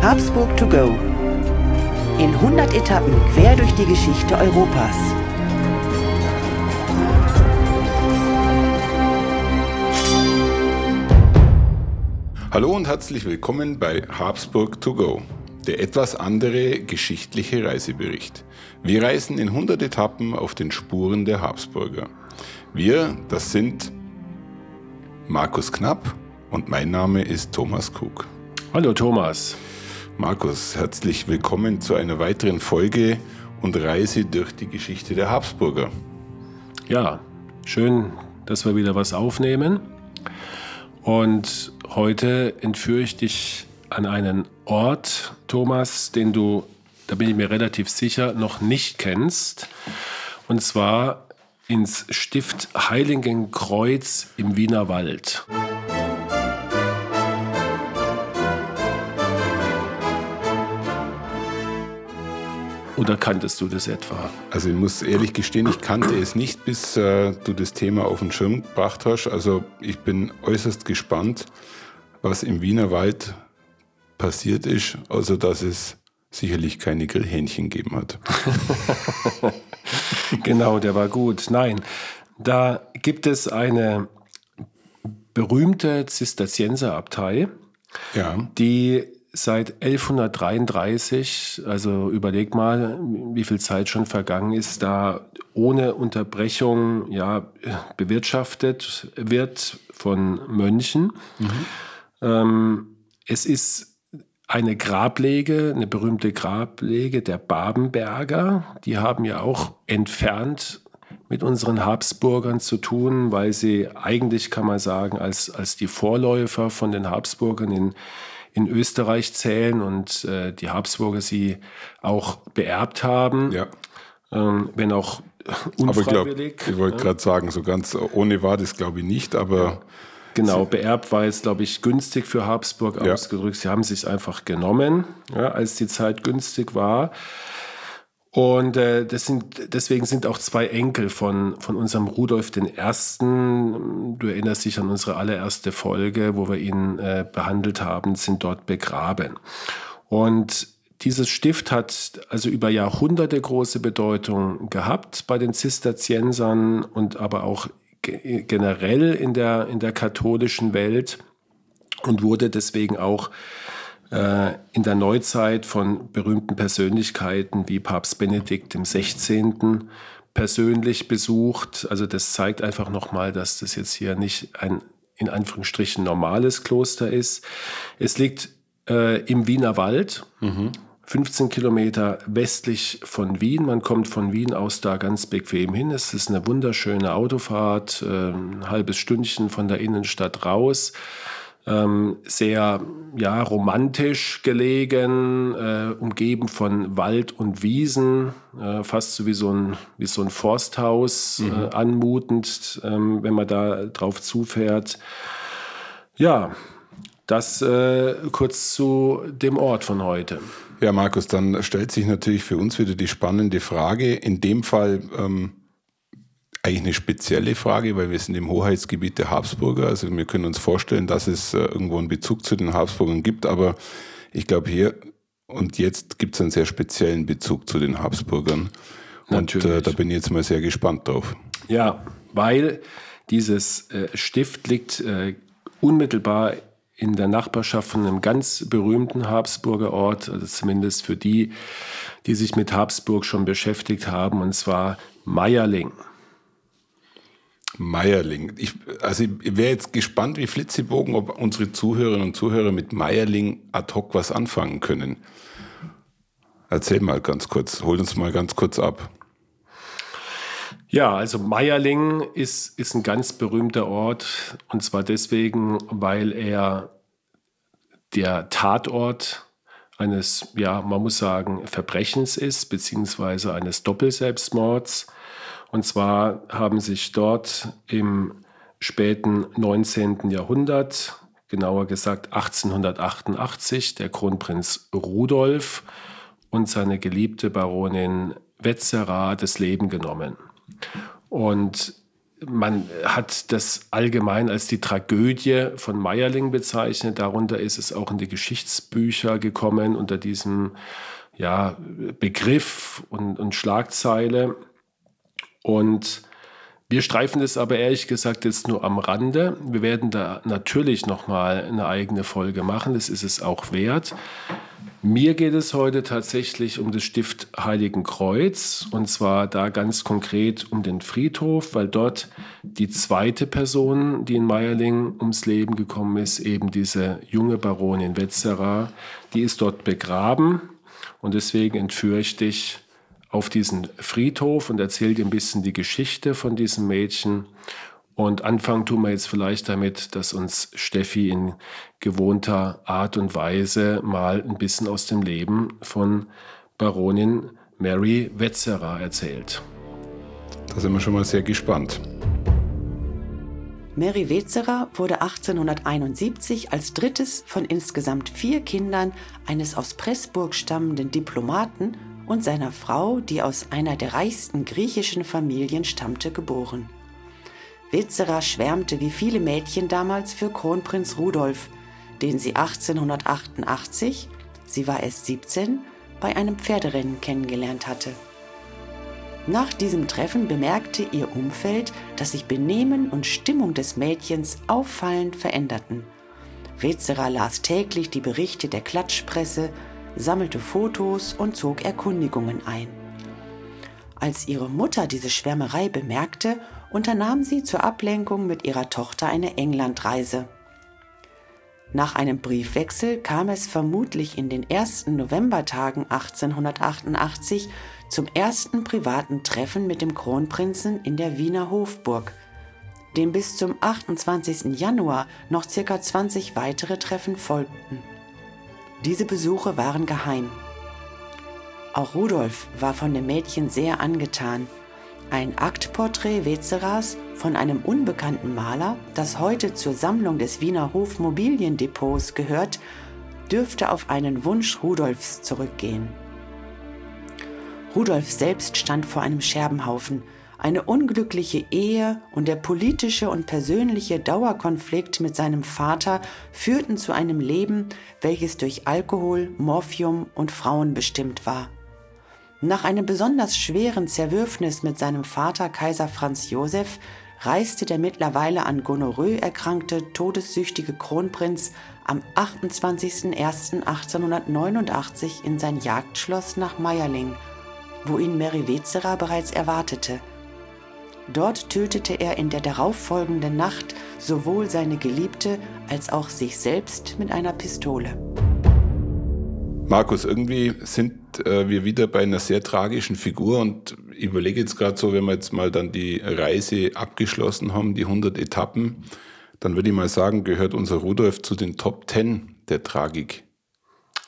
Habsburg to go. In 100 Etappen quer durch die Geschichte Europas. Hallo und herzlich willkommen bei Habsburg to go, der etwas andere geschichtliche Reisebericht. Wir reisen in 100 Etappen auf den Spuren der Habsburger. Wir, das sind Markus Knapp und mein Name ist Thomas Kug. Hallo Thomas. Markus, herzlich willkommen zu einer weiteren Folge und Reise durch die Geschichte der Habsburger. Ja, schön, dass wir wieder was aufnehmen. Und heute entführe ich dich an einen Ort, Thomas, den du, da bin ich mir relativ sicher, noch nicht kennst. Und zwar ins Stift Heiligenkreuz im Wiener Wald. Oder kanntest du das etwa? Also ich muss ehrlich gestehen, ich kannte es nicht, bis äh, du das Thema auf den Schirm gebracht hast. Also ich bin äußerst gespannt, was im Wiener Wald passiert ist, außer dass es sicherlich keine Grillhähnchen gegeben hat. genau, der war gut. Nein, da gibt es eine berühmte Zisterzienserabtei, ja. die seit 1133, also überleg mal, wie viel Zeit schon vergangen ist, da ohne Unterbrechung ja, bewirtschaftet wird von Mönchen. Mhm. Ähm, es ist eine Grablege, eine berühmte Grablege der Babenberger. Die haben ja auch entfernt mit unseren Habsburgern zu tun, weil sie eigentlich, kann man sagen, als, als die Vorläufer von den Habsburgern in in Österreich zählen und äh, die Habsburger sie auch beerbt haben. Ja. Ähm, wenn auch unfreiwillig. Aber ich, ich wollte ja. gerade sagen, so ganz ohne war das glaube ich nicht, aber. Genau, beerbt war jetzt, glaube ich, günstig für Habsburg ja. ausgedrückt. Sie haben sich einfach genommen, ja, als die Zeit günstig war. Und äh, sind, deswegen sind auch zwei Enkel von, von unserem Rudolf I. Du erinnerst dich an unsere allererste Folge, wo wir ihn äh, behandelt haben, sind dort begraben. Und dieses Stift hat also über Jahrhunderte große Bedeutung gehabt bei den Zisterziensern und aber auch generell in der, in der katholischen Welt und wurde deswegen auch äh, in der Neuzeit von berühmten Persönlichkeiten wie Papst Benedikt XVI. persönlich besucht. Also das zeigt einfach nochmal, dass das jetzt hier nicht ein in Anführungsstrichen normales Kloster ist. Es liegt äh, im Wiener Wald, mhm. 15 Kilometer westlich von Wien. Man kommt von Wien aus da ganz bequem hin. Es ist eine wunderschöne Autofahrt, äh, ein halbes Stündchen von der Innenstadt raus ähm, sehr ja, romantisch gelegen, äh, umgeben von Wald und Wiesen, äh, fast so wie so ein, wie so ein Forsthaus, mhm. äh, anmutend, ähm, wenn man da drauf zufährt. Ja, das äh, kurz zu dem Ort von heute. Ja, Markus, dann stellt sich natürlich für uns wieder die spannende Frage. In dem Fall ähm, eigentlich eine spezielle Frage, weil wir sind im Hoheitsgebiet der Habsburger. Also wir können uns vorstellen, dass es äh, irgendwo einen Bezug zu den Habsburgern gibt, aber ich glaube hier und jetzt gibt es einen sehr speziellen Bezug zu den Habsburgern. Natürlich. Und äh, da bin ich jetzt mal sehr gespannt drauf. Ja, weil dieses äh, Stift liegt äh, unmittelbar in der Nachbarschaft von einem ganz berühmten Habsburger Ort, also zumindest für die, die sich mit Habsburg schon beschäftigt haben, und zwar Meierling. Meierling. Ich, also ich wäre jetzt gespannt wie Flitzebogen, ob unsere Zuhörerinnen und Zuhörer mit Meierling ad hoc was anfangen können. Erzähl mal ganz kurz, hol uns mal ganz kurz ab. Ja, also Meierling ist, ist ein ganz berühmter Ort und zwar deswegen, weil er der Tatort eines, ja, man muss sagen, Verbrechens ist, beziehungsweise eines Doppelselbstmords. Und zwar haben sich dort im späten 19. Jahrhundert, genauer gesagt 1888, der Kronprinz Rudolf und seine geliebte Baronin Wetzera das Leben genommen. Und man hat das allgemein als die Tragödie von Meierling bezeichnet. Darunter ist es auch in die Geschichtsbücher gekommen unter diesem ja, Begriff und, und Schlagzeile. Und wir streifen das aber ehrlich gesagt jetzt nur am Rande. Wir werden da natürlich nochmal eine eigene Folge machen. Das ist es auch wert. Mir geht es heute tatsächlich um das Stift Heiligen Kreuz und zwar da ganz konkret um den Friedhof, weil dort die zweite Person, die in Meierling ums Leben gekommen ist, eben diese junge Baronin Wetzerer, die ist dort begraben und deswegen entführe ich dich auf diesen Friedhof und erzähle dir ein bisschen die Geschichte von diesem Mädchen und anfangen tun wir jetzt vielleicht damit, dass uns Steffi in gewohnter Art und Weise mal ein bisschen aus dem Leben von Baronin Mary Wetzerer erzählt. Da sind wir schon mal sehr gespannt. Mary Wetzerer wurde 1871 als drittes von insgesamt vier Kindern eines aus Pressburg stammenden Diplomaten und seiner Frau, die aus einer der reichsten griechischen Familien stammte, geboren. Witzerer schwärmte wie viele Mädchen damals für Kronprinz Rudolf, den sie 1888, sie war erst 17, bei einem Pferderennen kennengelernt hatte. Nach diesem Treffen bemerkte ihr Umfeld, dass sich Benehmen und Stimmung des Mädchens auffallend veränderten. Wetzerer las täglich die Berichte der Klatschpresse, sammelte Fotos und zog Erkundigungen ein. Als ihre Mutter diese Schwärmerei bemerkte unternahm sie zur Ablenkung mit ihrer Tochter eine Englandreise. Nach einem Briefwechsel kam es vermutlich in den ersten Novembertagen 1888 zum ersten privaten Treffen mit dem Kronprinzen in der Wiener Hofburg, dem bis zum 28. Januar noch circa 20 weitere Treffen folgten. Diese Besuche waren geheim. Auch Rudolf war von dem Mädchen sehr angetan ein Aktporträt Wetzeras von einem unbekannten Maler, das heute zur Sammlung des Wiener Hofmobiliendepots gehört, dürfte auf einen Wunsch Rudolfs zurückgehen. Rudolf selbst stand vor einem Scherbenhaufen. Eine unglückliche Ehe und der politische und persönliche Dauerkonflikt mit seinem Vater führten zu einem Leben, welches durch Alkohol, Morphium und Frauen bestimmt war. Nach einem besonders schweren Zerwürfnis mit seinem Vater Kaiser Franz Josef reiste der mittlerweile an Gonorrhoe erkrankte, todessüchtige Kronprinz am 28.01.1889 in sein Jagdschloss nach Meierling, wo ihn Mary Wetzerer bereits erwartete. Dort tötete er in der darauffolgenden Nacht sowohl seine Geliebte als auch sich selbst mit einer Pistole. Markus, irgendwie sind äh, wir wieder bei einer sehr tragischen Figur und ich überlege jetzt gerade so, wenn wir jetzt mal dann die Reise abgeschlossen haben, die 100 Etappen, dann würde ich mal sagen, gehört unser Rudolf zu den Top 10 der Tragik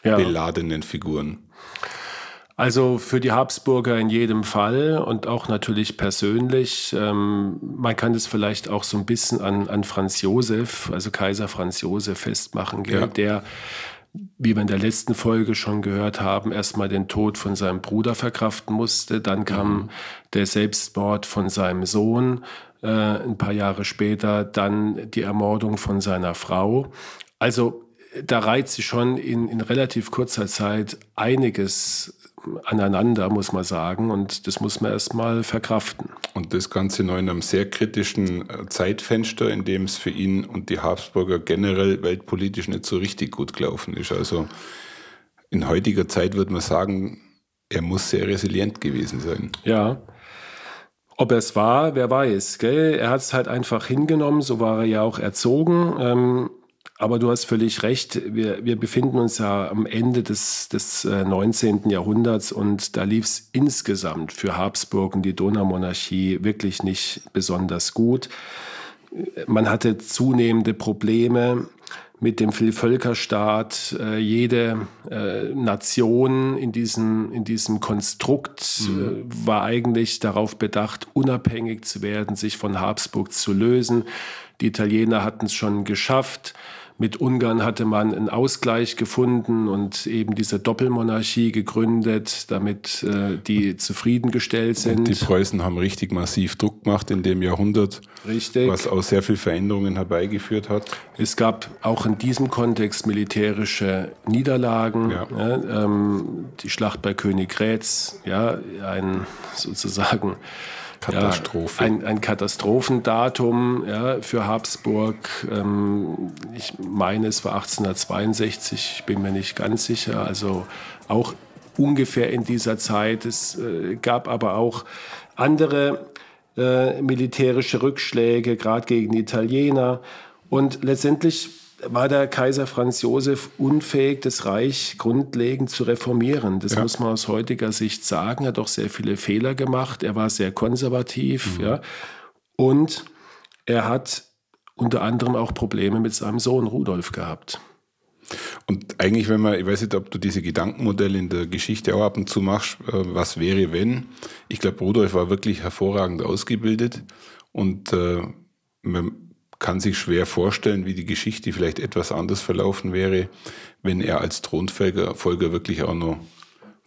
ja. beladenen Figuren. Also für die Habsburger in jedem Fall und auch natürlich persönlich. Ähm, man kann das vielleicht auch so ein bisschen an, an Franz Josef, also Kaiser Franz Josef festmachen, ja. der wie wir in der letzten Folge schon gehört haben, erstmal den Tod von seinem Bruder verkraften musste. Dann kam mhm. der Selbstmord von seinem Sohn äh, ein paar Jahre später, dann die Ermordung von seiner Frau. Also da reiht sich schon in, in relativ kurzer Zeit einiges aneinander, muss man sagen. Und das muss man erstmal verkraften. Und das Ganze noch in einem sehr kritischen äh, Zeitfenster, in dem es für ihn und die Habsburger generell weltpolitisch nicht so richtig gut gelaufen ist. Also in heutiger Zeit würde man sagen, er muss sehr resilient gewesen sein. Ja. Ob er es war, wer weiß. Gell? Er hat es halt einfach hingenommen, so war er ja auch erzogen. Ähm, aber du hast völlig recht. Wir, wir befinden uns ja am Ende des, des 19. Äh, Jahrhunderts und da lief es insgesamt für Habsburg und die Donaumonarchie wirklich nicht besonders gut. Man hatte zunehmende Probleme mit dem Vielvölkerstaat. Äh, jede äh, Nation in diesem, in diesem Konstrukt mhm. war eigentlich darauf bedacht, unabhängig zu werden, sich von Habsburg zu lösen. Die Italiener hatten es schon geschafft Mit Ungarn hatte man einen Ausgleich gefunden und eben diese Doppelmonarchie gegründet, damit äh, die zufriedengestellt sind. Und die Preußen haben richtig massiv Druck gemacht in dem Jahrhundert, richtig. was auch sehr viel Veränderungen herbeigeführt hat. Es gab auch in diesem Kontext militärische Niederlagen. Ja. Ja, ähm, die Schlacht bei Königgrätz, ja, ein sozusagen Katastrophe. Ja, ein, ein, Katastrophendatum ja, für Habsburg. Ähm, ich meine, es war 1862, ich bin mir nicht ganz sicher. Also auch ungefähr in dieser Zeit. Es äh, gab aber auch andere äh, militärische Rückschläge, gerade gegen die Italiener. Und letztendlich war der Kaiser Franz Josef unfähig, das Reich grundlegend zu reformieren. Das ja. muss man aus heutiger Sicht sagen. Er hat auch sehr viele Fehler gemacht. Er war sehr konservativ. Mhm. Ja. Und er hat unter anderem auch Probleme mit seinem Sohn Rudolf gehabt. Und eigentlich, wenn man, ich weiß nicht, ob du diese Gedankenmodelle in der Geschichte auch ab und zu machst, äh, was wäre, wenn? Ich glaube, Rudolf war wirklich hervorragend ausgebildet und äh, kann sich schwer vorstellen, wie die Geschichte vielleicht etwas anders verlaufen wäre, wenn er als Thronfolger Folger wirklich auch noch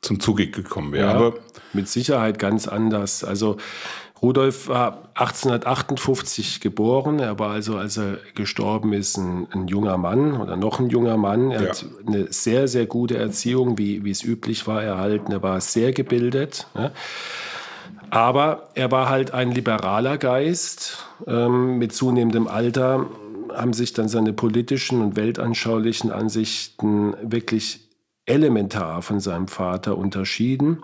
zum Zuge gekommen wäre. Ja, Aber mit Sicherheit ganz anders. Also Rudolf war 1858 geboren. Er war also, als er gestorben ist, ein, ein junger Mann oder noch ein junger Mann. Er ja. hat eine sehr, sehr gute Erziehung, wie, wie es üblich war, erhalten. Er war sehr gebildet. Ja. Aber er war halt ein liberaler Geist. Ähm, mit zunehmendem Alter haben sich dann seine politischen und weltanschaulichen Ansichten wirklich elementar von seinem Vater unterschieden.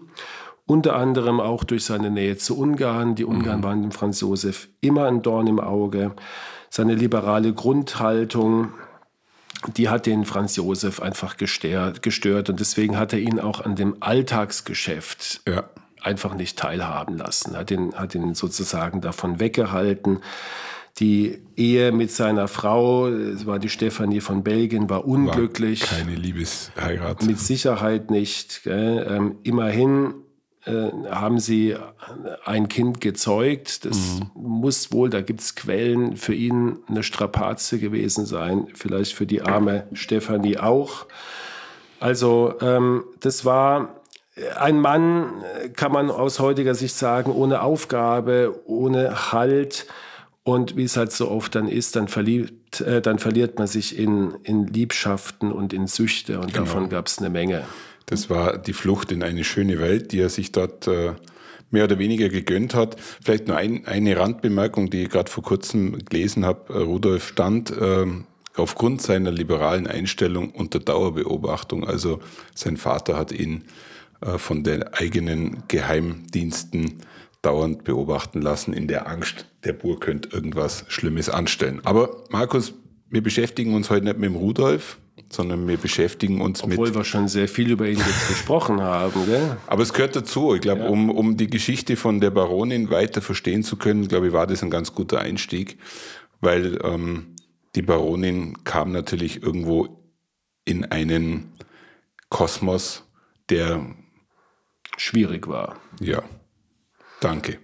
Unter anderem auch durch seine Nähe zu Ungarn. Die Ungarn mhm. waren dem Franz Josef immer ein Dorn im Auge. Seine liberale Grundhaltung, die hat den Franz Josef einfach gestört. Und deswegen hat er ihn auch an dem Alltagsgeschäft ja einfach nicht teilhaben lassen, hat ihn, hat ihn sozusagen davon weggehalten. Die Ehe mit seiner Frau, es war die Stefanie von Belgien, war unglücklich. War keine Liebesheirat. Mit Sicherheit nicht. Ähm, immerhin äh, haben sie ein Kind gezeugt. Das mhm. muss wohl, da gibt es Quellen, für ihn eine Strapaze gewesen sein. Vielleicht für die arme Stefanie auch. Also ähm, das war ein Mann, äh, kann man aus heutiger Sicht sagen, ohne Aufgabe, ohne Halt. Und wie es halt so oft dann ist, dann, verliebt, äh, dann verliert man sich in, in Liebschaften und in Süchte. Und genau. davon gab es eine Menge. Das war die Flucht in eine schöne Welt, die er sich dort äh, mehr oder weniger gegönnt hat. Vielleicht nur ein, eine Randbemerkung, die ich gerade vor kurzem gelesen habe. Rudolf stand äh, aufgrund seiner liberalen Einstellung unter Dauerbeobachtung. Also sein Vater hat ihn äh, von den eigenen Geheimdiensten dauernd beobachten lassen, in der Angst, der Bur könnte irgendwas Schlimmes anstellen. Aber Markus, wir beschäftigen uns heute nicht mit dem Rudolf, sondern wir beschäftigen uns Obwohl mit. Obwohl wir schon sehr viel über ihn jetzt gesprochen haben, gell? Aber es gehört dazu. Ich glaube, ja. um, um die Geschichte von der Baronin weiter verstehen zu können, glaube ich, war das ein ganz guter Einstieg, weil ähm, die Baronin kam natürlich irgendwo in einen Kosmos, der schwierig war. Ja, danke.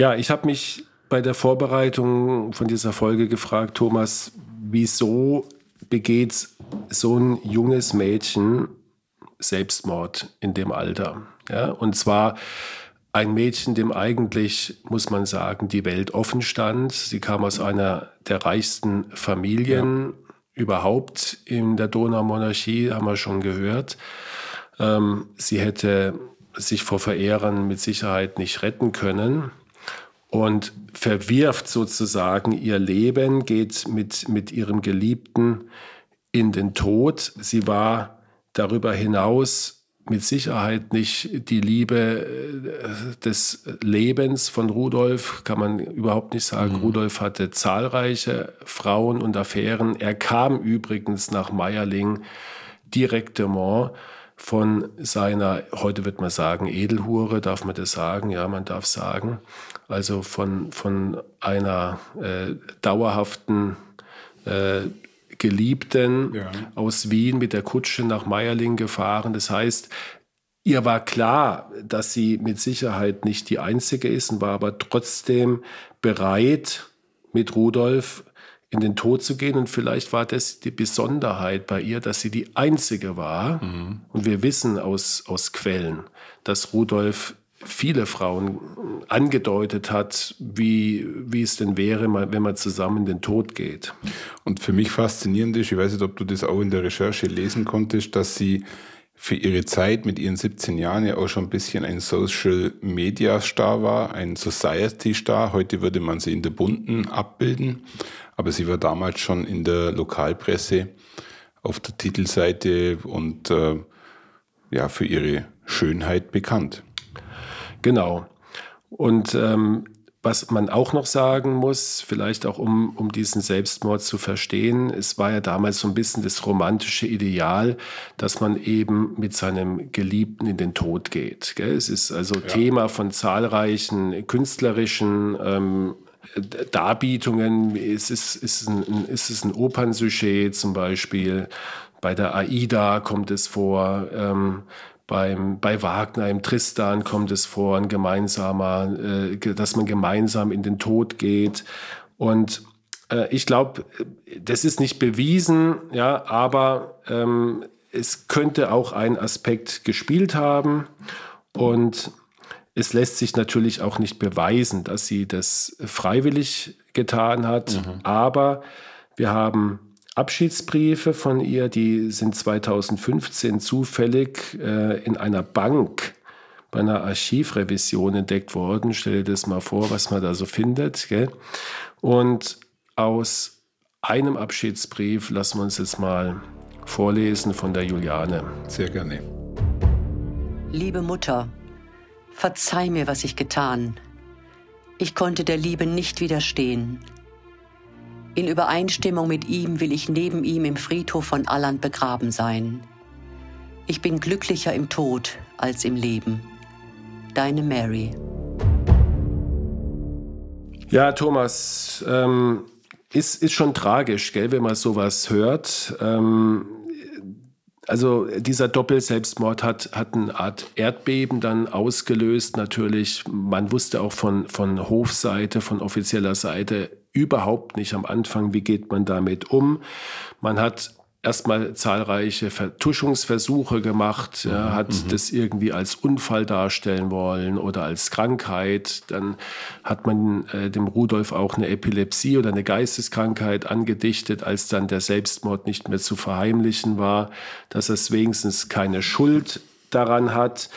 Ja, ich habe mich bei der Vorbereitung von dieser Folge gefragt, Thomas, wieso begeht so ein junges Mädchen Selbstmord in dem Alter? Ja, und zwar ein Mädchen, dem eigentlich, muss man sagen, die Welt offen stand. Sie kam aus einer der reichsten Familien ja. überhaupt in der Donaumonarchie, haben wir schon gehört. Ähm, sie hätte sich vor Verehrern mit Sicherheit nicht retten können und verwirft sozusagen ihr Leben, geht mit, mit ihrem Geliebten in den Tod. Sie war darüber hinaus mit Sicherheit nicht die Liebe äh, des Lebens von Rudolf, kann man überhaupt nicht sagen. Mhm. Rudolf hatte zahlreiche Frauen und Affären. Er kam übrigens nach Meierling direktement von seiner, heute wird man sagen, Edelhure, darf man das sagen? Ja, man darf sagen. Also von, von einer äh, dauerhaften äh, Geliebten ja. aus Wien mit der Kutsche nach Meierling gefahren. Das heißt, ihr war klar, dass sie mit Sicherheit nicht die Einzige ist und war aber trotzdem bereit, mit Rudolf in den Tod zu gehen. Und vielleicht war das die Besonderheit bei ihr, dass sie die Einzige war. Mhm. Und wir wissen aus, aus Quellen, dass Rudolf viele Frauen angedeutet hat, wie, wie es denn wäre, wenn man zusammen den Tod geht. Und für mich faszinierend ist, ich weiß nicht, ob du das auch in der Recherche lesen konntest, dass sie für ihre Zeit mit ihren 17 Jahren ja auch schon ein bisschen ein Social Media Star war, ein Society Star. Heute würde man sie in der Bunten abbilden, aber sie war damals schon in der Lokalpresse auf der Titelseite und äh, ja, für ihre Schönheit bekannt. Genau. Und ähm, was man auch noch sagen muss, vielleicht auch um, um diesen Selbstmord zu verstehen, es war ja damals so ein bisschen das romantische Ideal, dass man eben mit seinem Geliebten in den Tod geht. Gell? Es ist also ja. Thema von zahlreichen künstlerischen ähm, Darbietungen. Es ist, ist, ein, ist es ein Opernsujet zum Beispiel. Bei der Aida kommt es vor. Ähm, beim, bei Wagner im Tristan kommt es vor, ein gemeinsamer, äh, dass man gemeinsam in den Tod geht. Und äh, ich glaube, das ist nicht bewiesen, ja, aber ähm, es könnte auch ein Aspekt gespielt haben. Und es lässt sich natürlich auch nicht beweisen, dass sie das freiwillig getan hat. Mhm. Aber wir haben Abschiedsbriefe von ihr, die sind 2015 zufällig äh, in einer Bank bei einer Archivrevision entdeckt worden. Stell dir das mal vor, was man da so findet. Gell? Und aus einem Abschiedsbrief lassen wir uns jetzt mal vorlesen von der Juliane. Sehr gerne. Liebe Mutter, verzeih mir, was ich getan. Ich konnte der Liebe nicht widerstehen. In Übereinstimmung mit ihm will ich neben ihm im Friedhof von Alland begraben sein. Ich bin glücklicher im Tod als im Leben. Deine Mary. Ja, Thomas, ähm, ist, ist schon tragisch, gell, wenn man sowas hört. Ähm, also dieser Doppelselbstmord hat, hat eine Art Erdbeben dann ausgelöst. Natürlich, man wusste auch von, von Hofseite, von offizieller Seite, überhaupt nicht am Anfang, wie geht man damit um. Man hat erstmal zahlreiche Vertuschungsversuche gemacht, ja, mhm, hat mhm. das irgendwie als Unfall darstellen wollen oder als Krankheit. Dann hat man äh, dem Rudolf auch eine Epilepsie oder eine Geisteskrankheit angedichtet, als dann der Selbstmord nicht mehr zu verheimlichen war, dass es wenigstens keine Schuld daran hat.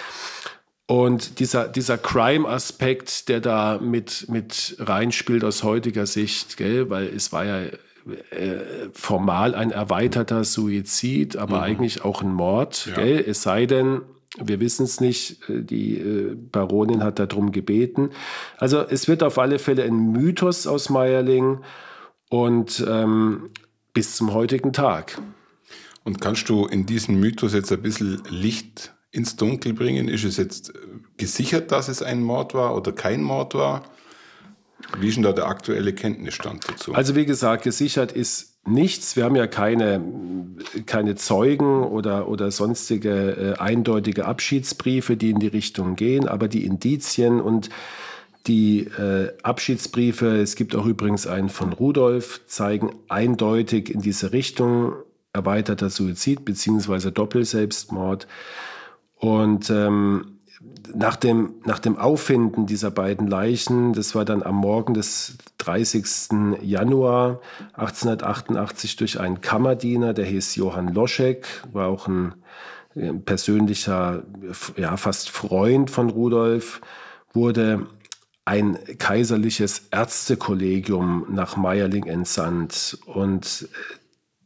Und dieser, dieser Crime-Aspekt, der da mit, mit reinspielt aus heutiger Sicht, gell, weil es war ja äh, formal ein erweiterter Suizid, aber mhm. eigentlich auch ein Mord. Ja. Gell? Es sei denn, wir wissen es nicht, äh, die äh, Baronin hat darum gebeten. Also es wird auf alle Fälle ein Mythos aus Meierling und ähm, bis zum heutigen Tag. Und kannst du in diesen Mythos jetzt ein bisschen Licht ins Dunkel bringen? Ist es jetzt gesichert, dass es ein Mord war oder kein Mord war? Wie ist denn da der aktuelle Kenntnisstand dazu? Also wie gesagt, gesichert ist nichts. Wir haben ja keine, keine Zeugen oder, oder sonstige äh, eindeutige Abschiedsbriefe, die in die Richtung gehen, aber die Indizien und die äh, Abschiedsbriefe, es gibt auch übrigens einen von Rudolf, zeigen eindeutig in diese Richtung erweiterter Suizid bzw. Doppelselbstmord. Und ähm, nach, dem, nach dem Auffinden dieser beiden Leichen, das war dann am Morgen des 30. Januar 1888 durch einen Kammerdiener, der hieß Johann Loschek, war auch ein, ein persönlicher, ja, fast Freund von Rudolf, wurde ein kaiserliches Ärztekollegium nach Meierling entsandt. Und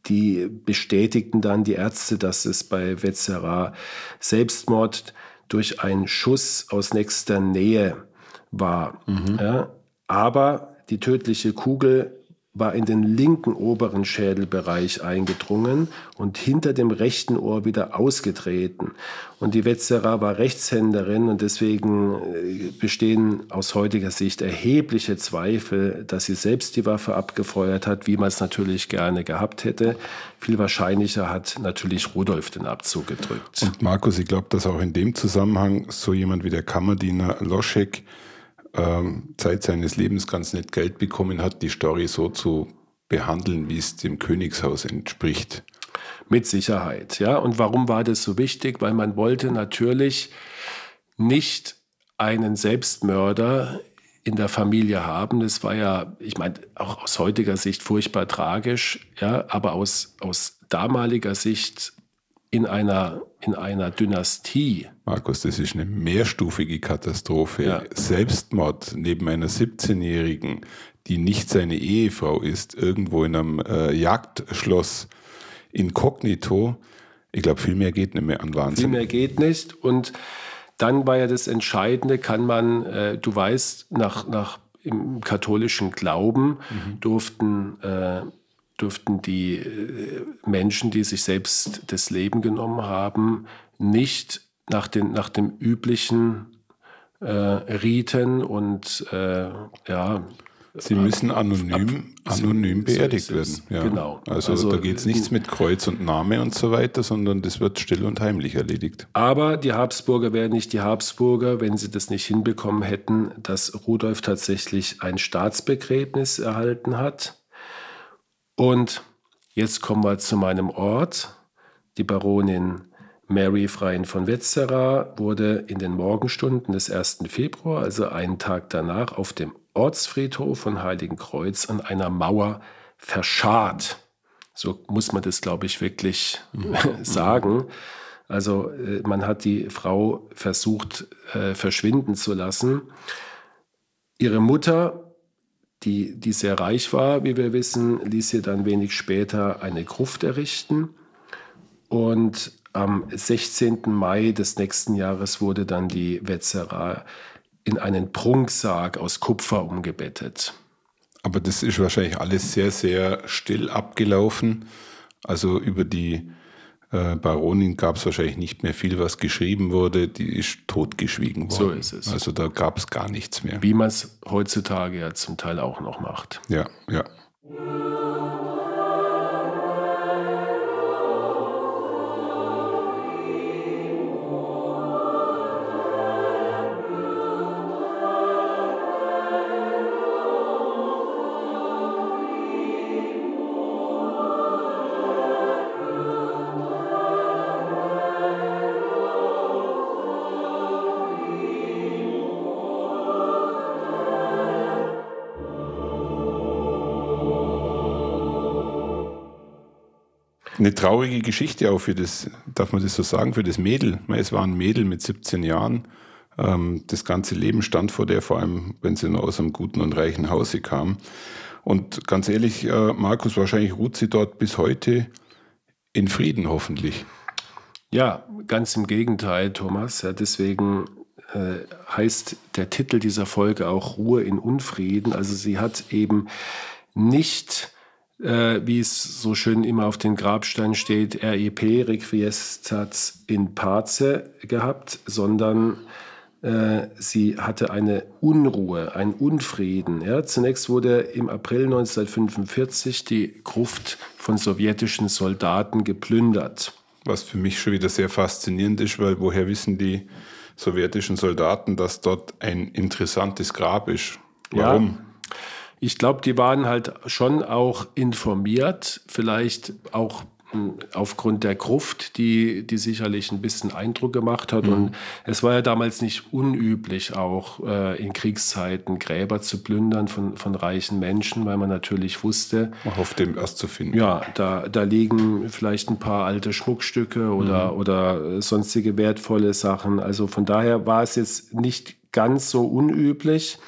die bestätigten dann die Ärzte, dass es bei Wetzera Selbstmord durch einen Schuss aus nächster Nähe war. Mhm. Ja, aber die tödliche Kugel war in den linken oberen Schädelbereich eingedrungen und hinter dem rechten Ohr wieder ausgetreten. Und die Wetzerer war Rechtshänderin und deswegen äh, bestehen aus heutiger Sicht erhebliche Zweifel, dass sie selbst die Waffe abgefeuert hat, wie man es natürlich gerne gehabt hätte. Viel wahrscheinlicher hat natürlich Rudolf den Abzug gedrückt. Und Markus, ich glaube, dass auch in dem Zusammenhang so jemand wie der Kammerdiener Loschek ähm, Zeit seines Lebens ganz nett Geld bekommen hat, die Story so zu behandeln, wie es dem Königshaus entspricht. Mit Sicherheit, ja. Und warum war das so wichtig? Weil man wollte natürlich nicht einen Selbstmörder in der Familie haben. Das war ja, ich meine, auch aus heutiger Sicht furchtbar tragisch, ja, aber aus, aus damaliger Sicht in einer, in einer Dynastie. Markus, das ist eine mehrstufige Katastrophe. Ja. Selbstmord neben einer 17-Jährigen, die nicht seine Ehefrau ist, irgendwo in einem äh, Jagdschloss inkognito. Ich glaube, viel mehr geht nicht mehr an Wahnsinn. Viel mehr geht nicht. Und dann war ja das Entscheidende, kann man, äh, du weißt, nach, nach im katholischen Glauben mhm. durften äh, durften die äh, Menschen, die sich selbst das Leben genommen haben, nicht nach, den, nach dem üblichen äh, Riten und äh, ja. Sie müssen anonym, ab, anonym beerdigt werden. Ja. Genau. Also, also da geht es nichts mit Kreuz und Name und so weiter, sondern das wird still und heimlich erledigt. Aber die Habsburger wären nicht die Habsburger, wenn sie das nicht hinbekommen hätten, dass Rudolf tatsächlich ein Staatsbegräbnis erhalten hat und jetzt kommen wir zu meinem Ort. Die Baronin Mary Freien von Wetzera wurde in den Morgenstunden des 1. Februar, also einen Tag danach, auf dem Ortsfriedhof von Heiligenkreuz an einer Mauer verscharrt. So muss man das, glaube ich, wirklich mhm. sagen. Also äh, man hat die Frau versucht äh, verschwinden zu lassen. Ihre Mutter die, die sehr reich war, wie wir wissen, ließ sie dann wenig später eine Gruft errichten. Und am 16. Mai des nächsten Jahres wurde dann die Wetzera in einen Prunksarg aus Kupfer umgebettet. Aber das ist wahrscheinlich alles sehr, sehr still abgelaufen. Also über die äh, Baronin gab es wahrscheinlich nicht mehr viel, was geschrieben wurde. Die ist totgeschwiegen worden. So ist es. Also da gab es gar nichts mehr. Wie man es heutzutage ja zum Teil auch noch macht. Ja, ja. Eine traurige Geschichte auch für das, darf man das so sagen, für das Mädel. Es war ein Mädel mit 17 Jahren. Ähm, das ganze Leben stand vor der, vor allem wenn sie nur aus einem guten und reichen Hause kam. Und ganz ehrlich, äh, Markus, wahrscheinlich ruht sie dort bis heute in Frieden hoffentlich. Ja, ganz im Gegenteil, Thomas. Ja, deswegen äh, heißt der Titel dieser Folge auch Ruhe in Unfrieden. Also sie hat eben nicht äh, wie es so schön immer auf den Grabstein steht, RIP, Requiescat in Pace gehabt, sondern äh, sie hatte eine Unruhe, einen Unfrieden. Ja. Zunächst wurde im April 1945 die Gruft von sowjetischen Soldaten geplündert. Was für mich schon wieder sehr faszinierend ist, weil woher wissen die sowjetischen Soldaten, dass dort ein interessantes Grab ist? Warum? Ja. Ich glaube, die waren halt schon auch informiert, vielleicht auch hm, aufgrund der Gruft, die, die sicherlich ein bisschen Eindruck gemacht hat. Mhm. Und es war ja damals nicht unüblich, auch äh, in Kriegszeiten Gräber zu plündern von, von reichen Menschen, weil man natürlich wusste. Man hofft, dem erst zu finden. Ja, da, da liegen vielleicht ein paar alte Schmuckstücke oder, mhm. oder sonstige wertvolle Sachen. Also von daher war es jetzt nicht ganz so unüblich.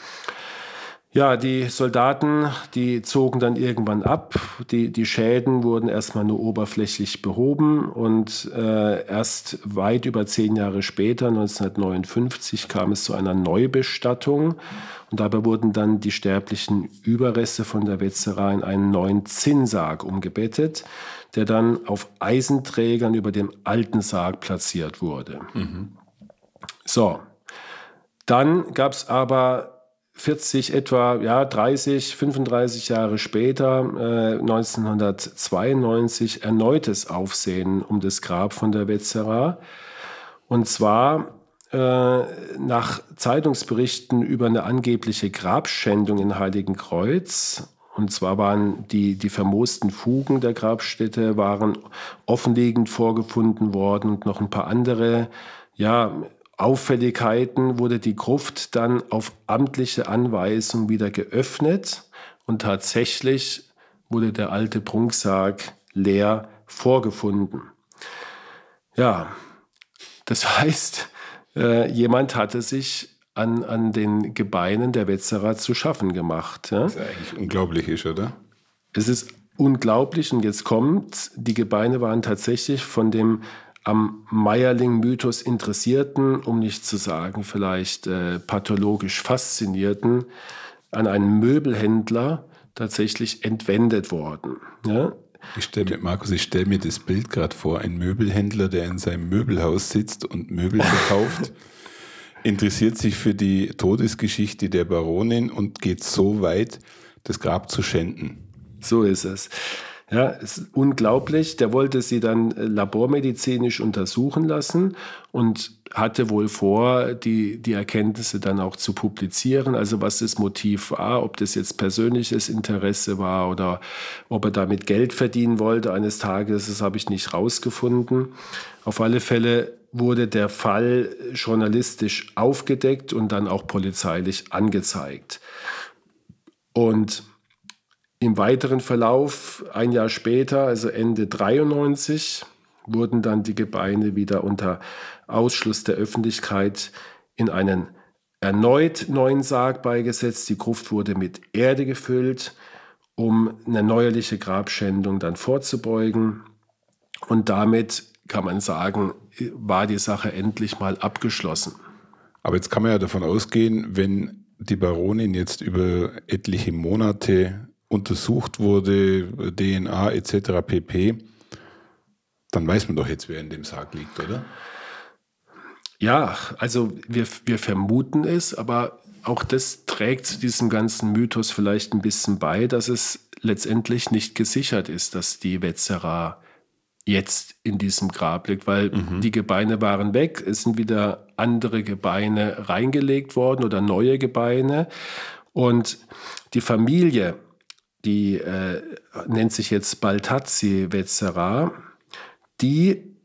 Ja, die Soldaten, die zogen dann irgendwann ab. Die, die Schäden wurden erstmal nur oberflächlich behoben und äh, erst weit über zehn Jahre später, 1959, kam es zu einer Neubestattung. Und dabei wurden dann die sterblichen Überreste von der Wetzerei in einen neuen Zinnsarg umgebettet, der dann auf Eisenträgern über dem alten Sarg platziert wurde. Mhm. So, dann gab es aber 40, etwa ja, 30, 35 Jahre später, äh, 1992, erneutes Aufsehen um das Grab von der Wetzera. Und zwar äh, nach Zeitungsberichten über eine angebliche Grabschändung in Heiligenkreuz. Und zwar waren die, die vermoosten Fugen der Grabstätte waren offenliegend vorgefunden worden und noch ein paar andere ja, Auffälligkeiten wurde die Gruft dann auf amtliche Anweisung wieder geöffnet und tatsächlich wurde der alte Prunksarg leer vorgefunden. Ja, das heißt, äh, jemand hatte sich an, an den Gebeinen der Wetzerer zu schaffen gemacht. Ja? Das ist eigentlich unglaublich, ist, oder? Es ist unglaublich und jetzt kommt, die Gebeine waren tatsächlich von dem am Meierling-Mythos Interessierten, um nicht zu sagen vielleicht äh, pathologisch Faszinierten, an einen Möbelhändler tatsächlich entwendet worden. Ja? Ich stelle mir, Markus, ich stelle mir das Bild gerade vor, ein Möbelhändler, der in seinem Möbelhaus sitzt und Möbel verkauft, interessiert sich für die Todesgeschichte der Baronin und geht so weit, das Grab zu schänden. So ist es. Ja, ist unglaublich. Der wollte sie dann äh, labormedizinisch untersuchen lassen und hatte wohl vor, die, die Erkenntnisse dann auch zu publizieren. Also was das Motiv war, ob das jetzt persönliches Interesse war oder ob er damit Geld verdienen wollte eines Tages, das habe ich nicht rausgefunden. Auf alle Fälle wurde der Fall journalistisch aufgedeckt und dann auch polizeilich angezeigt. Und im weiteren Verlauf, ein Jahr später, also Ende 93, wurden dann die Gebeine wieder unter Ausschluss der Öffentlichkeit in einen erneut neuen Sarg beigesetzt. Die Gruft wurde mit Erde gefüllt, um eine neuerliche Grabschändung dann vorzubeugen. Und damit kann man sagen, war die Sache endlich mal abgeschlossen. Aber jetzt kann man ja davon ausgehen, wenn die Baronin jetzt über etliche Monate untersucht wurde, DNA etc. pp., dann weiß man doch jetzt, wer in dem Sarg liegt, oder? Ja, also wir, wir vermuten es, aber auch das trägt zu diesem ganzen Mythos vielleicht ein bisschen bei, dass es letztendlich nicht gesichert ist, dass die Wetzera jetzt in diesem Grab liegt, weil mhm. die Gebeine waren weg, es sind wieder andere Gebeine reingelegt worden oder neue Gebeine und die Familie die äh, nennt sich jetzt Baltazzi Vetzera, die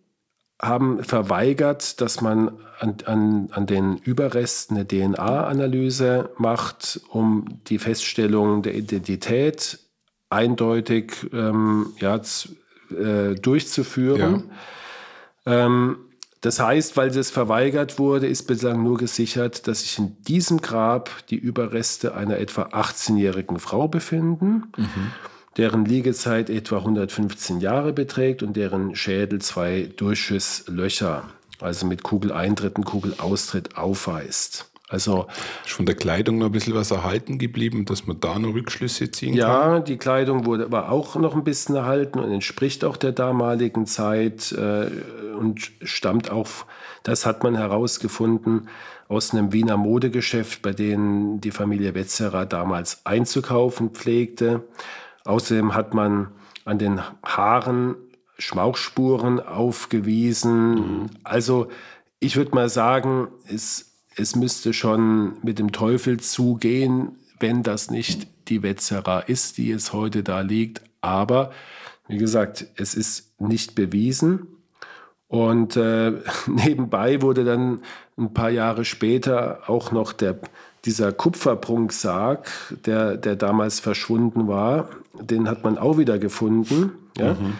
haben verweigert, dass man an, an, an den Überresten eine DNA-Analyse macht, um die Feststellung der Identität eindeutig ähm, ja, äh, durchzuführen. Ja. Ähm, das heißt, weil das verweigert wurde, ist bislang nur gesichert, dass sich in diesem Grab die Überreste einer etwa 18-jährigen Frau befinden, mhm. deren Liegezeit etwa 115 Jahre beträgt und deren Schädel zwei Durchschusslöcher, also mit Kugeleintritt und Kugelaustritt, aufweist. Also ist von der Kleidung noch ein bisschen was erhalten geblieben, dass man da noch Rückschlüsse ziehen ja, kann? Ja, die Kleidung wurde aber auch noch ein bisschen erhalten und entspricht auch der damaligen Zeit äh, und stammt auch, das hat man herausgefunden, aus einem Wiener Modegeschäft, bei dem die Familie Wetzerer damals einzukaufen pflegte. Außerdem hat man an den Haaren Schmauchspuren aufgewiesen. Mhm. Also ich würde mal sagen, es es müsste schon mit dem Teufel zugehen, wenn das nicht die Wetzera ist, die es heute da liegt. Aber wie gesagt, es ist nicht bewiesen. Und äh, nebenbei wurde dann ein paar Jahre später auch noch der, dieser Kupferprunkssarg, der, der damals verschwunden war, den hat man auch wieder gefunden. Ja? Mhm.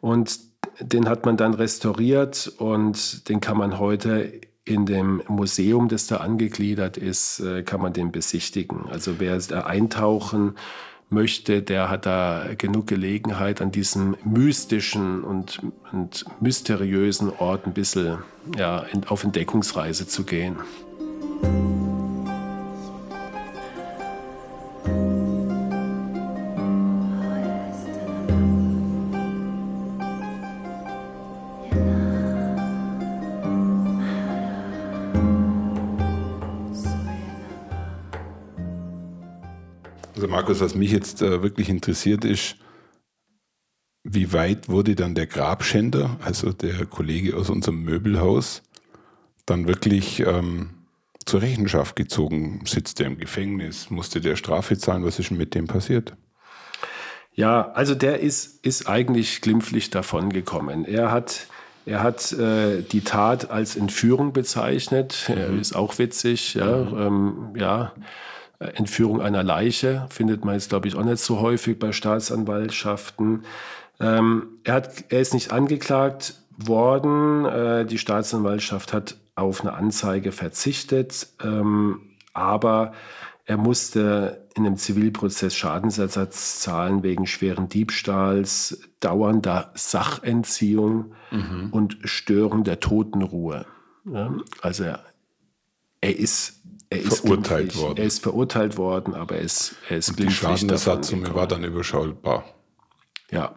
Und den hat man dann restauriert und den kann man heute in dem Museum, das da angegliedert ist, äh, kann man den besichtigen. Also wer da eintauchen möchte, der hat da genug Gelegenheit, an diesem mystischen und, und mysteriösen Ort ein bisschen ja, auf Entdeckungsreise zu gehen. Markus, was mich jetzt äh, wirklich interessiert ist, wie weit wurde dann der Grabschänder, also der Kollege aus unserem Möbelhaus, dann wirklich ähm, zur Rechenschaft gezogen? Sitzt er im Gefängnis? Musste der Strafe zahlen? Was ist denn mit dem passiert? Ja, also der ist, ist eigentlich glimpflich davongekommen. Er hat, er hat äh, die Tat als Entführung bezeichnet. Mhm. Er ist auch witzig, ja. Mhm. Ähm, ja. Entführung einer Leiche findet man jetzt, glaube ich, auch nicht so häufig bei Staatsanwaltschaften. Ähm, er, hat, er ist nicht angeklagt worden. Äh, die Staatsanwaltschaft hat auf eine Anzeige verzichtet, ähm, aber er musste in einem Zivilprozess Schadensersatz zahlen wegen schweren Diebstahls, dauernder Sachentziehung mhm. und Stören der Totenruhe. Ja, also er, er ist er ist verurteilt worden. Er ist verurteilt worden, aber er ist, er ist Und Die Schadenersatzsumme war dann überschaubar. Ja,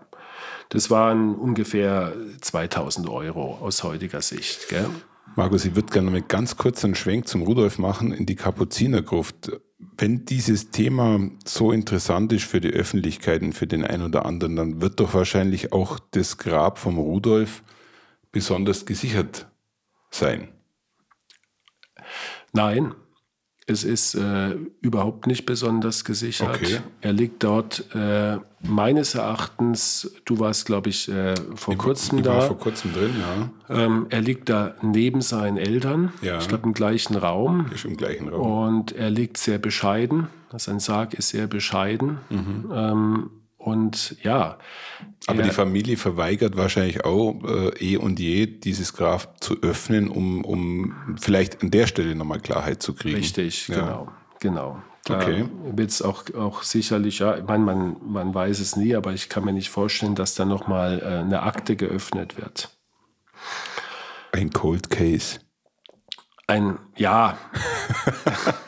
das waren ungefähr 2000 Euro aus heutiger Sicht. Gell? Markus, ich würde gerne mal ganz kurz einen Schwenk zum Rudolf machen in die Kapuzinergruft. Wenn dieses Thema so interessant ist für die Öffentlichkeit und für den einen oder anderen, dann wird doch wahrscheinlich auch das Grab vom Rudolf besonders gesichert sein. Nein, es ist äh, überhaupt nicht besonders gesichert. Okay. Er liegt dort äh, meines Erachtens, du warst, glaube ich, äh, vor ich, kurzem ich da. War vor kurzem drin, ja. Ähm, er liegt da neben seinen Eltern. Ja. Ich glaube, im gleichen Raum. Ist im gleichen Raum. Und er liegt sehr bescheiden. Sein Sarg ist sehr bescheiden. Mhm. Ähm, und ja. Aber die Familie verweigert wahrscheinlich auch äh, eh und je, dieses Grab zu öffnen, um, um vielleicht an der Stelle nochmal Klarheit zu kriegen. Richtig, ja. genau. genau. Da okay. wird es auch, auch sicherlich, ja, ich meine, man, man weiß es nie, aber ich kann mir nicht vorstellen, dass da nochmal äh, eine Akte geöffnet wird. Ein Cold Case. Ein, ja.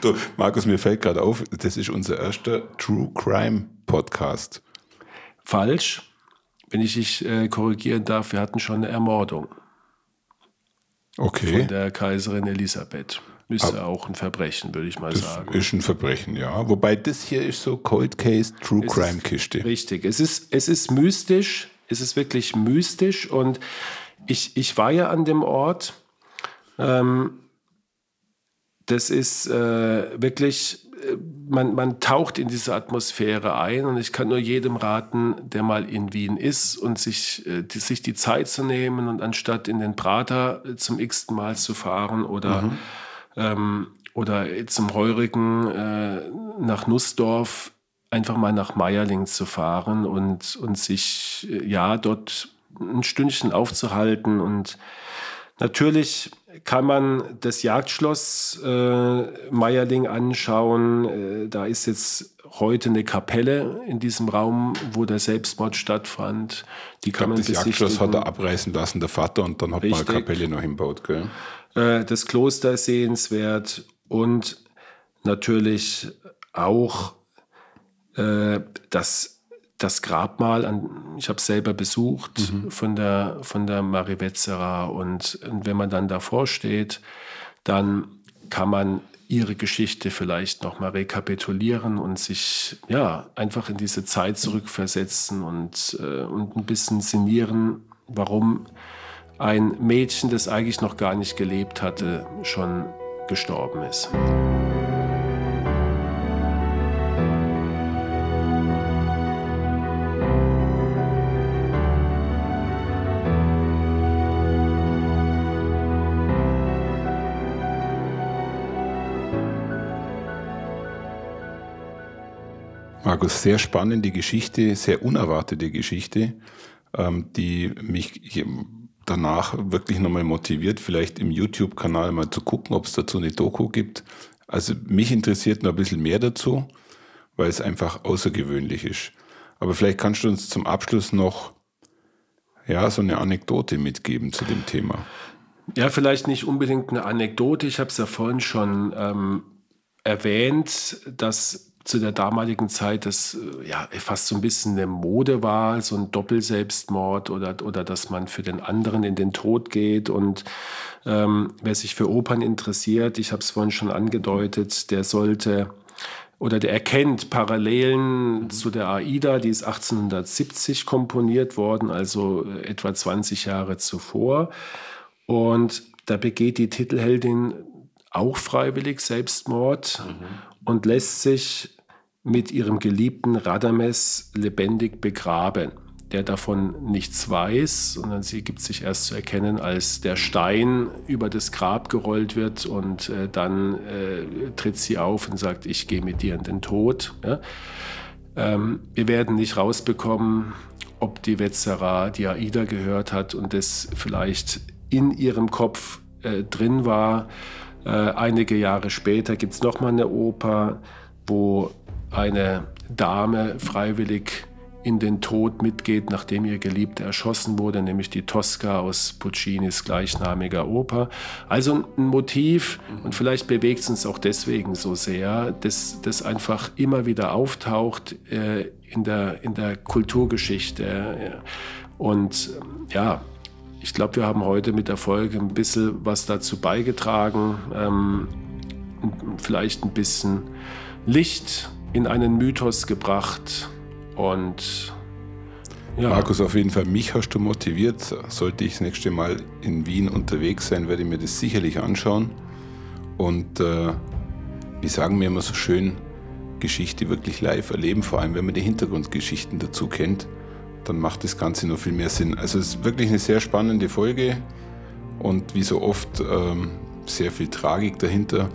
du, Markus, mir fällt gerade auf, das ist unser erster True Crime Podcast. Falsch. Wenn ich dich äh, korrigieren darf, wir hatten schon eine Ermordung. Okay. Von der Kaiserin Elisabeth. Ist ja auch ein Verbrechen, würde ich mal das sagen. Ist ein Verbrechen, ja. Wobei das hier ist so Cold Case, True es Crime Kiste. Richtig. Es ist, es ist mystisch. Es ist wirklich mystisch. Und ich, ich war ja an dem Ort. Ähm, das ist äh, wirklich man, man taucht in diese Atmosphäre ein und ich kann nur jedem raten, der mal in Wien ist und sich, äh, die, sich die Zeit zu nehmen und anstatt in den Prater äh, zum x-ten Mal zu fahren oder, mhm. ähm, oder zum Heurigen äh, nach Nussdorf einfach mal nach Meierling zu fahren und, und sich äh, ja dort ein Stündchen aufzuhalten und Natürlich kann man das Jagdschloss äh, Meierling anschauen. Äh, da ist jetzt heute eine Kapelle in diesem Raum, wo der Selbstmord stattfand. Die ich kann glaub, man das Jagdschloss hat er abreißen lassen, der Vater, und dann hat Richtig. man eine Kapelle noch hinbaut. Gell? Äh, das Kloster ist sehenswert und natürlich auch äh, das das Grabmal, an, ich habe es selber besucht mhm. von der, von der Marie Wetzerer und, und wenn man dann davor steht, dann kann man ihre Geschichte vielleicht nochmal rekapitulieren und sich ja einfach in diese Zeit zurückversetzen und, äh, und ein bisschen sinnieren, warum ein Mädchen, das eigentlich noch gar nicht gelebt hatte, schon gestorben ist. Markus, sehr spannende Geschichte, sehr unerwartete Geschichte, ähm, die mich danach wirklich nochmal motiviert, vielleicht im YouTube-Kanal mal zu gucken, ob es dazu eine Doku gibt. Also mich interessiert noch ein bisschen mehr dazu, weil es einfach außergewöhnlich ist. Aber vielleicht kannst du uns zum Abschluss noch ja, so eine Anekdote mitgeben zu dem Thema. Ja, vielleicht nicht unbedingt eine Anekdote. Ich habe es ja vorhin schon ähm, erwähnt, dass zu der damaligen Zeit das äh, ja fast so ein bisschen eine Mode war, so ein Doppelselbstmord oder, oder dass man für den anderen in den Tod geht. Und ähm, wer sich für Opern interessiert, ich habe es vorhin schon angedeutet, der sollte oder der erkennt Parallelen zu der AIDA, die ist 1870 komponiert worden, also äh, etwa 20 Jahre zuvor. Und da begeht die Titelheldin auch freiwillig Selbstmord mhm. und lässt sich mit ihrem geliebten Radames lebendig begraben, der davon nichts weiß, sondern sie gibt sich erst zu erkennen, als der Stein über das Grab gerollt wird und äh, dann äh, tritt sie auf und sagt, ich gehe mit dir in den Tod. Ja? Ähm, wir werden nicht rausbekommen, ob die Wetzera die Aida gehört hat und das vielleicht in ihrem Kopf äh, drin war. Äh, einige Jahre später gibt es nochmal eine Oper, wo eine Dame freiwillig in den Tod mitgeht, nachdem ihr Geliebter erschossen wurde, nämlich die Tosca aus Puccinis gleichnamiger Oper. Also ein Motiv, und vielleicht bewegt es uns auch deswegen so sehr, dass das einfach immer wieder auftaucht äh, in, der, in der Kulturgeschichte. Und ja, ich glaube, wir haben heute mit der Folge ein bisschen was dazu beigetragen, ähm, vielleicht ein bisschen Licht in einen Mythos gebracht und ja. Markus, auf jeden Fall, mich hast du motiviert. Sollte ich das nächste Mal in Wien unterwegs sein, werde ich mir das sicherlich anschauen. Und äh, wie sagen wir immer so schön, Geschichte wirklich live erleben, vor allem wenn man die Hintergrundgeschichten dazu kennt dann macht das Ganze noch viel mehr Sinn. Also es ist wirklich eine sehr spannende Folge und wie so oft ähm, sehr viel Tragik dahinter.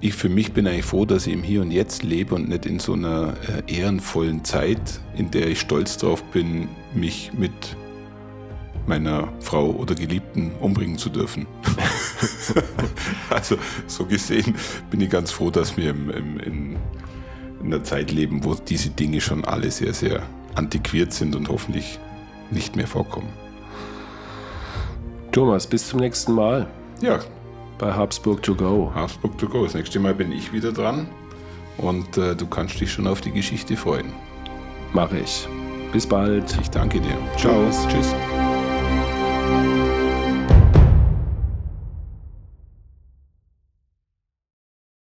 Ich für mich bin eigentlich froh, dass ich im Hier und Jetzt lebe und nicht in so einer äh, ehrenvollen Zeit, in der ich stolz drauf bin, mich mit meiner Frau oder Geliebten umbringen zu dürfen. also so gesehen bin ich ganz froh, dass wir im, im, in, in einer Zeit leben, wo diese Dinge schon alle sehr, sehr antiquiert sind und hoffentlich nicht mehr vorkommen. Thomas, bis zum nächsten Mal. Ja. Bei Habsburg to go. Habsburg to go. Das nächste Mal bin ich wieder dran und äh, du kannst dich schon auf die Geschichte freuen. Mache ich. Bis bald. Ich danke dir. Ciao. Tschüss. Tschüss.